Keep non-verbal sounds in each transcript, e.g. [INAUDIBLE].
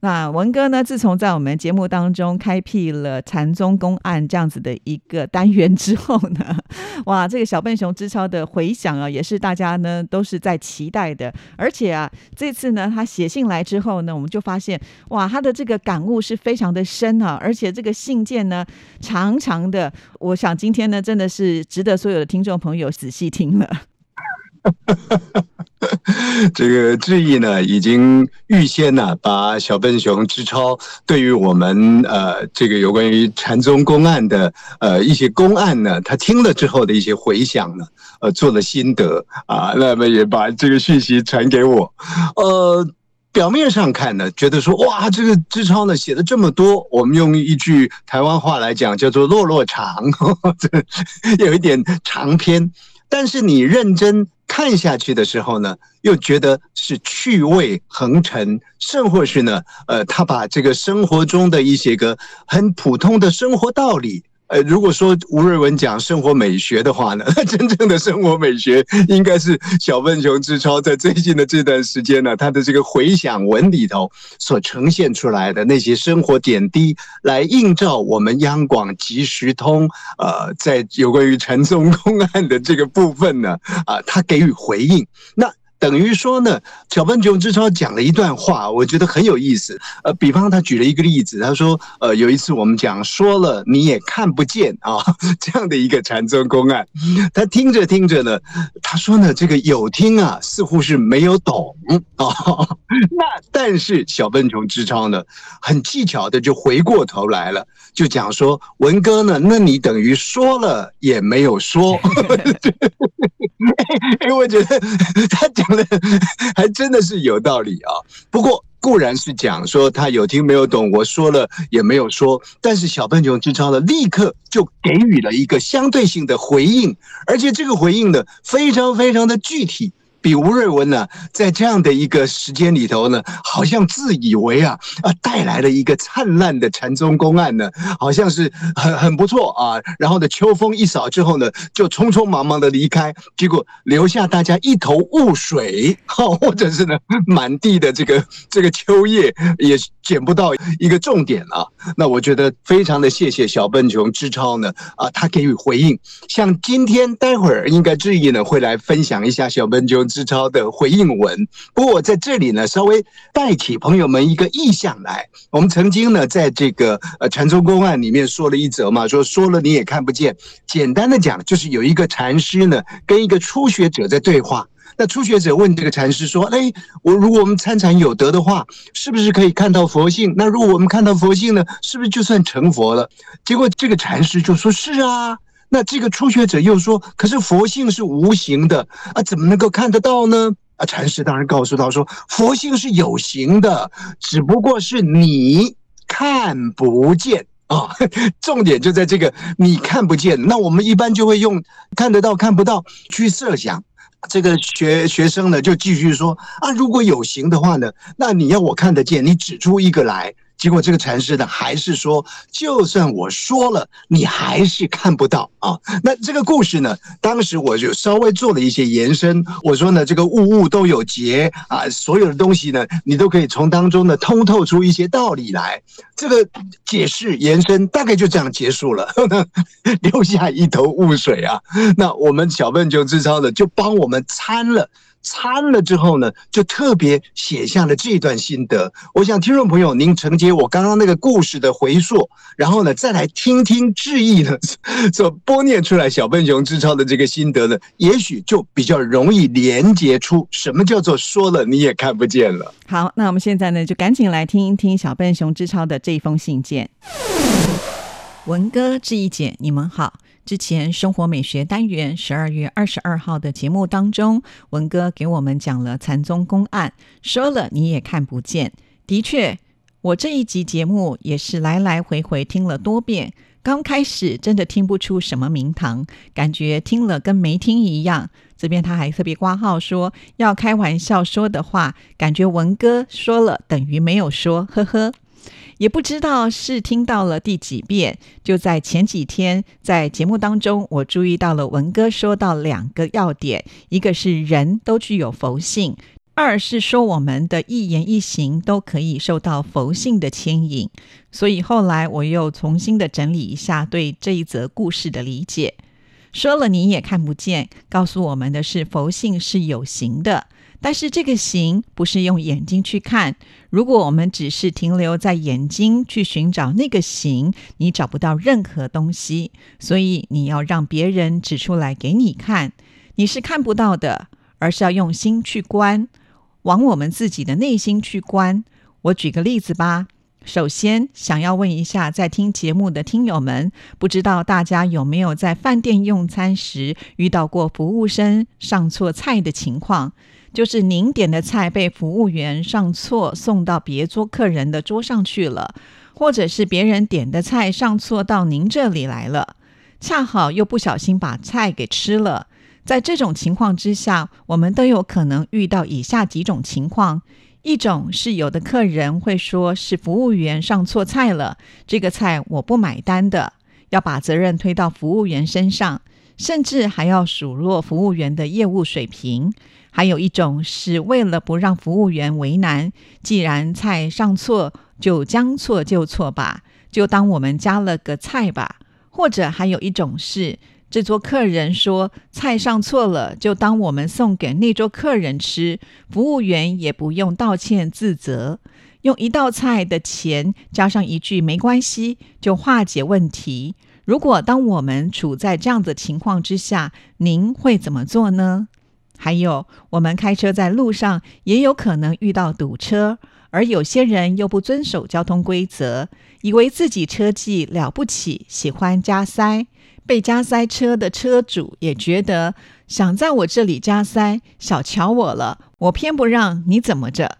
那文哥呢？自从在我们节目当中开辟了禅宗公案这样子的一个单元之后呢，[LAUGHS] 哇，这个小笨熊之超的回响啊，也是大家呢都是在期待的。而且啊，这次呢，他写信来之后呢，我们就发现，哇，他的这个感悟是非常的深啊，而且这个信件呢，长长的。我想今天呢，真的是值得所有的听众朋友仔细听了。[LAUGHS] 这个志毅呢，已经预先呢，把小笨熊之超对于我们呃这个有关于禅宗公案的呃一些公案呢，他听了之后的一些回想呢，呃做了心得啊，那么也把这个讯息传给我。呃，表面上看呢，觉得说哇，这个之超呢写的这么多，我们用一句台湾话来讲叫做“落落长”，[LAUGHS] 有一点长篇。但是你认真看下去的时候呢，又觉得是趣味横陈，甚或是呢，呃，他把这个生活中的一些个很普通的生活道理。呃，如果说吴瑞文讲生活美学的话呢，[LAUGHS] 真正的生活美学应该是小笨熊之超在最近的这段时间呢，他的这个回想文里头所呈现出来的那些生活点滴，来映照我们央广即时通，呃，在有关于陈松公案的这个部分呢，啊，他给予回应。那。等于说呢，小笨熊之超讲了一段话，我觉得很有意思。呃，比方他举了一个例子，他说，呃，有一次我们讲说了你也看不见啊，[LAUGHS] 这样的一个禅宗公案，他听着听着呢，他说呢，这个有听啊，似乎是没有懂啊。那 [LAUGHS] 但是小笨熊之超呢，很技巧的就回过头来了，就讲说文哥呢，那你等于说了也没有说。[LAUGHS] 因为我觉得 [LAUGHS] 他讲的还真的是有道理啊。不过固然是讲说他有听没有懂，我说了也没有说。但是小笨熊之超呢，立刻就给予了一个相对性的回应，而且这个回应呢，非常非常的具体。比吴瑞文呢，在这样的一个时间里头呢，好像自以为啊啊带来了一个灿烂的禅宗公案呢，好像是很很不错啊。然后呢，秋风一扫之后呢，就匆匆忙忙的离开，结果留下大家一头雾水，哈，[LAUGHS] 或者是呢，满地的这个这个秋叶也捡不到一个重点啊。那我觉得非常的谢谢小笨熊之超呢啊，他给予回应。像今天待会儿应该志毅呢会来分享一下小笨熊。之超的回应文，不过我在这里呢，稍微带起朋友们一个意向来。我们曾经呢，在这个呃禅宗公案里面说了一则嘛，说说了你也看不见。简单的讲，就是有一个禅师呢，跟一个初学者在对话。那初学者问这个禅师说：“哎，我如果我们参禅有德的话，是不是可以看到佛性？那如果我们看到佛性呢，是不是就算成佛了？”结果这个禅师就说：“是啊。”那这个初学者又说：“可是佛性是无形的啊，怎么能够看得到呢？”啊，禅师当然告诉他说：“佛性是有形的，只不过是你看不见啊。[LAUGHS] 重点就在这个你看不见。那我们一般就会用看得到、看不到去设想。这个学学生呢，就继续说：啊，如果有形的话呢，那你要我看得见，你指出一个来。”结果这个禅师呢，还是说，就算我说了，你还是看不到啊。那这个故事呢，当时我就稍微做了一些延伸。我说呢，这个物物都有节啊，所有的东西呢，你都可以从当中呢通透出一些道理来。这个解释延伸大概就这样结束了，[LAUGHS] 留下一头雾水啊。那我们小笨熊之超的就帮我们参了。参了之后呢，就特别写下了这段心得。我想听众朋友，您承接我刚刚那个故事的回溯，然后呢，再来听听志毅呢 [LAUGHS] 所播念出来小笨熊之超的这个心得呢，也许就比较容易连接出什么叫做说了你也看不见了。好，那我们现在呢，就赶紧来听一听小笨熊之超的这一封信件。文哥、志毅姐，你们好。之前生活美学单元十二月二十二号的节目当中，文哥给我们讲了禅宗公案，说了你也看不见。的确，我这一集节目也是来来回回听了多遍。刚开始真的听不出什么名堂，感觉听了跟没听一样。这边他还特别挂号说，要开玩笑说的话，感觉文哥说了等于没有说，呵呵。也不知道是听到了第几遍，就在前几天，在节目当中，我注意到了文哥说到两个要点，一个是人都具有佛性，二是说我们的一言一行都可以受到佛性的牵引。所以后来我又重新的整理一下对这一则故事的理解，说了你也看不见，告诉我们的是佛性是有形的。但是这个形不是用眼睛去看，如果我们只是停留在眼睛去寻找那个形，你找不到任何东西。所以你要让别人指出来给你看，你是看不到的，而是要用心去观，往我们自己的内心去观。我举个例子吧。首先，想要问一下在听节目的听友们，不知道大家有没有在饭店用餐时遇到过服务生上错菜的情况？就是您点的菜被服务员上错送到别桌客人的桌上去了，或者是别人点的菜上错到您这里来了，恰好又不小心把菜给吃了。在这种情况之下，我们都有可能遇到以下几种情况：一种是有的客人会说是服务员上错菜了，这个菜我不买单的，要把责任推到服务员身上，甚至还要数落服务员的业务水平。还有一种是为了不让服务员为难，既然菜上错，就将错就错吧，就当我们加了个菜吧。或者还有一种是，这桌客人说菜上错了，就当我们送给那桌客人吃，服务员也不用道歉自责，用一道菜的钱加上一句没关系，就化解问题。如果当我们处在这样的情况之下，您会怎么做呢？还有，我们开车在路上也有可能遇到堵车，而有些人又不遵守交通规则，以为自己车技了不起，喜欢加塞。被加塞车的车主也觉得想在我这里加塞，小瞧我了，我偏不让你怎么着？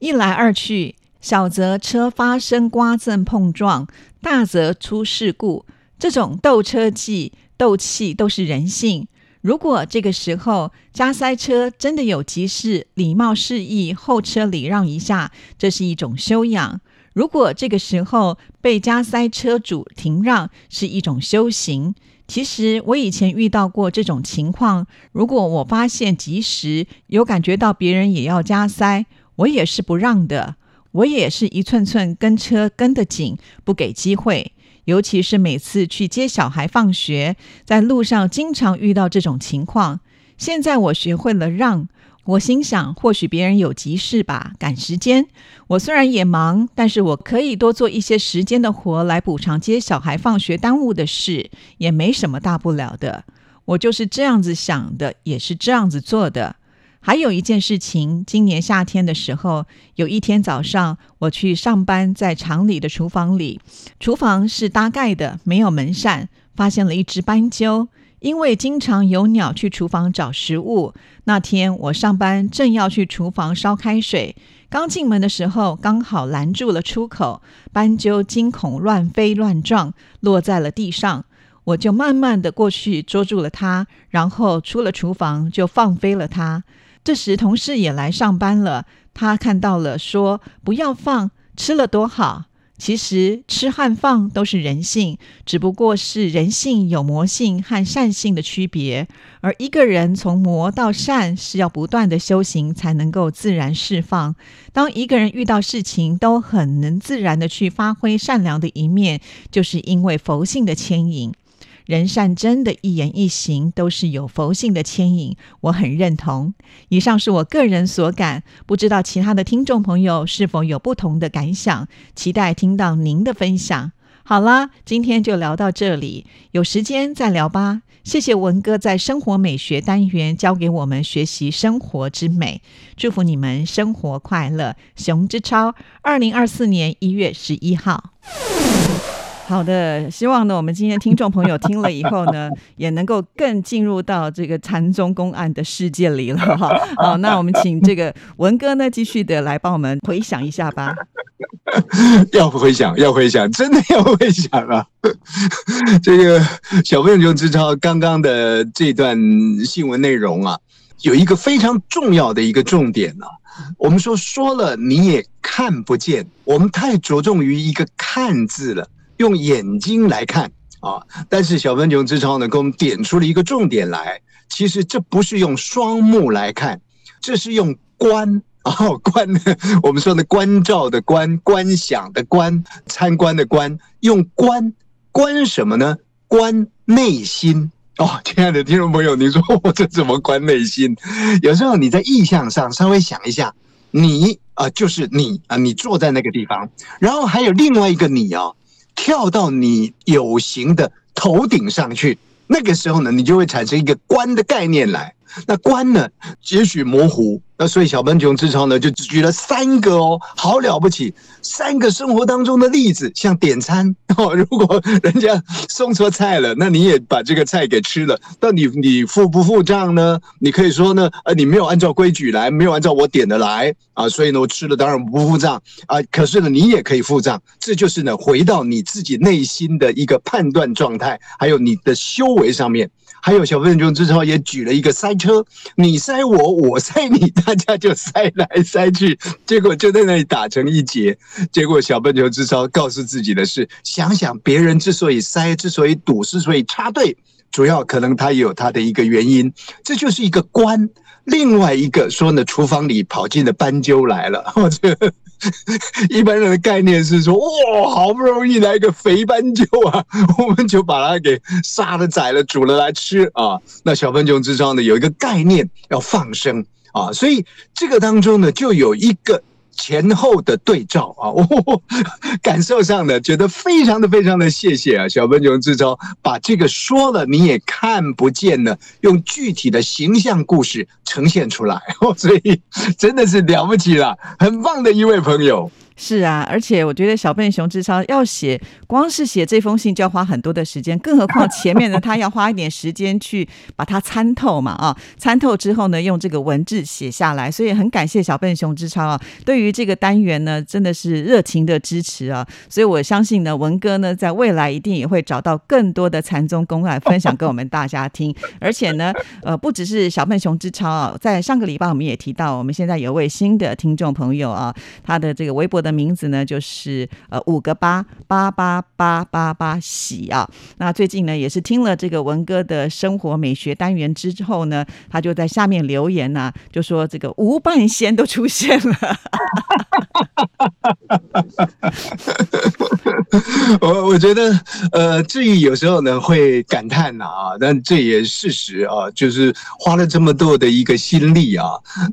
一来二去，小则车发生刮蹭碰撞，大则出事故。这种斗车技、斗气都是人性。如果这个时候加塞车真的有急事，礼貌示意后车礼让一下，这是一种修养；如果这个时候被加塞车主停让，是一种修行。其实我以前遇到过这种情况，如果我发现及时有感觉到别人也要加塞，我也是不让的，我也是一寸寸跟车跟得紧，不给机会。尤其是每次去接小孩放学，在路上经常遇到这种情况。现在我学会了让，我心想，或许别人有急事吧，赶时间。我虽然也忙，但是我可以多做一些时间的活来补偿接小孩放学耽误的事，也没什么大不了的。我就是这样子想的，也是这样子做的。还有一件事情，今年夏天的时候，有一天早上我去上班，在厂里的厨房里，厨房是搭盖的，没有门扇，发现了一只斑鸠。因为经常有鸟去厨房找食物，那天我上班正要去厨房烧开水，刚进门的时候刚好拦住了出口，斑鸠惊恐乱飞乱撞，落在了地上，我就慢慢的过去捉住了它，然后出了厨房就放飞了它。这时，同事也来上班了。他看到了，说：“不要放，吃了多好。”其实，吃和放都是人性，只不过是人性有魔性和善性的区别。而一个人从魔到善，是要不断的修行才能够自然释放。当一个人遇到事情都很能自然的去发挥善良的一面，就是因为佛性的牵引。人善真的一言一行都是有佛性的牵引，我很认同。以上是我个人所感，不知道其他的听众朋友是否有不同的感想？期待听到您的分享。好啦，今天就聊到这里，有时间再聊吧。谢谢文哥在生活美学单元教给我们学习生活之美，祝福你们生活快乐。熊之超，二零二四年一月十一号。好的，希望呢，我们今天听众朋友听了以后呢，[LAUGHS] 也能够更进入到这个禅宗公案的世界里了哈。[LAUGHS] 好，那我们请这个文哥呢，继续的来帮我们回想一下吧。[LAUGHS] 要回想，要回想，真的要回想啊！这个小朋友就知道刚刚的这段新闻内容啊，有一个非常重要的一个重点呢。我们说说了你也看不见，我们太着重于一个“看”字了，用眼睛来看啊。但是小笨熊之超呢，给我们点出了一个重点来，其实这不是用双目来看，这是用观。哦，观？[LAUGHS] 我们说的关照的观，观想的观，参观的观，用观观什么呢？观内心。哦，亲爱的听众朋友，你说我这怎么观内心？有时候你在意象上稍微想一下，你啊，就是你啊，你坐在那个地方，然后还有另外一个你啊，跳到你有形的头顶上去，那个时候呢，你就会产生一个观的概念来。那观呢，也许模糊。那所以小笨熊之超呢，就只举了三个哦，好了不起，三个生活当中的例子，像点餐哦，如果人家送错菜了，那你也把这个菜给吃了，那你你付不付账呢？你可以说呢，呃，你没有按照规矩来，没有按照我点的来啊，所以呢，我吃了当然不付账啊。可是呢，你也可以付账，这就是呢，回到你自己内心的一个判断状态，还有你的修为上面。还有小笨熊之超也举了一个塞车，你塞我，我塞你，大家就塞来塞去，结果就在那里打成一结。结果小笨熊之超告诉自己的是：想想别人之所以塞，之所以堵，之所以插队，主要可能他也有他的一个原因。这就是一个关。另外一个说呢，厨房里跑进了斑鸠来了，或者。[LAUGHS] 一般人的概念是说，哇，好不容易来个肥斑鸠啊，[LAUGHS] 我们就把它给杀了、宰了、煮了来吃啊。那小斑鸠之上呢，有一个概念要放生啊，所以这个当中呢，就有一个。前后的对照 [LAUGHS] 啊，我感受上的，觉得非常的非常的谢谢啊，小笨熊之超把这个说了你也看不见的，用具体的形象故事呈现出来，哦 [LAUGHS] 所以真的是了不起了，很棒的一位朋友。是啊，而且我觉得小笨熊之超要写，光是写这封信就要花很多的时间，更何况前面呢，他要花一点时间去把它参透嘛啊，参透之后呢，用这个文字写下来，所以很感谢小笨熊之超啊，对于这个单元呢，真的是热情的支持啊，所以我相信呢，文哥呢，在未来一定也会找到更多的禅宗公案分享给我们大家听，[LAUGHS] 而且呢，呃，不只是小笨熊之超啊，在上个礼拜我们也提到，我们现在有位新的听众朋友啊，他的这个微博的。名字呢，就是呃五个八八八八八八喜啊。那最近呢，也是听了这个文哥的生活美学单元之后呢，他就在下面留言呢，就说这个吴半仙都出现了。[LAUGHS] [LAUGHS] 我我觉得呃，志毅有时候呢会感叹呐啊，但这也事实啊，就是花了这么多的一个心力啊，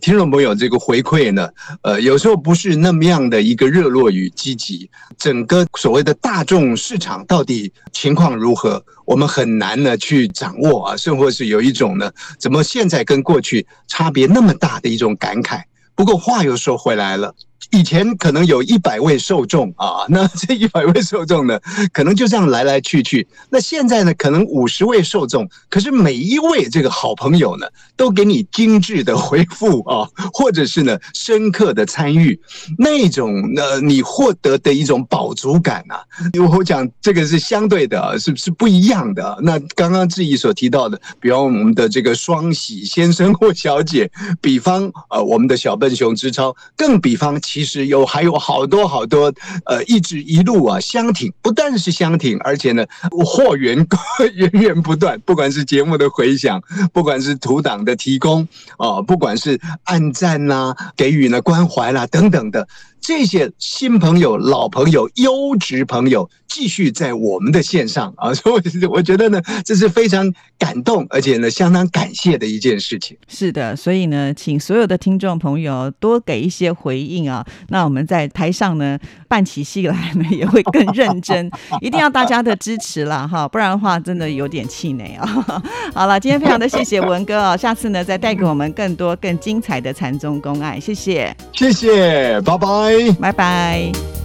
听众朋友这个回馈呢，呃，有时候不是那么样的一个。热络与积极，整个所谓的大众市场到底情况如何，我们很难呢去掌握啊，甚或是有一种呢，怎么现在跟过去差别那么大的一种感慨。不过话又说回来了。以前可能有一百位受众啊，[LAUGHS] 那这一百位受众呢，可能就这样来来去去。那现在呢，可能五十位受众，可是每一位这个好朋友呢，都给你精致的回复啊，[LAUGHS] 或者是呢深刻的参与，那种呢你获得的一种饱足感啊，我讲这个是相对的，是是不一样的。那刚刚志毅所提到的，比方我们的这个双喜先生或小姐，比方呃我们的小笨熊之超，更比方其。实有还有好多好多，呃，一直一路啊相挺，不但是相挺，而且呢货源 [LAUGHS] 源源不断。不管是节目的回响，不管是图档的提供，啊，不管是暗赞啦，给予呢关怀啦等等的。这些新朋友、老朋友、优质朋友继续在我们的线上啊，所以我觉得呢，这是非常感动，而且呢，相当感谢的一件事情。是的，所以呢，请所有的听众朋友多给一些回应啊。那我们在台上呢办起戏来呢，也会更认真，[LAUGHS] 一定要大家的支持了哈，不然的话真的有点气馁啊。[LAUGHS] 好了，今天非常的谢谢文哥啊，下次呢再带给我们更多更精彩的禅宗公案，谢谢，谢谢，拜拜。拜拜。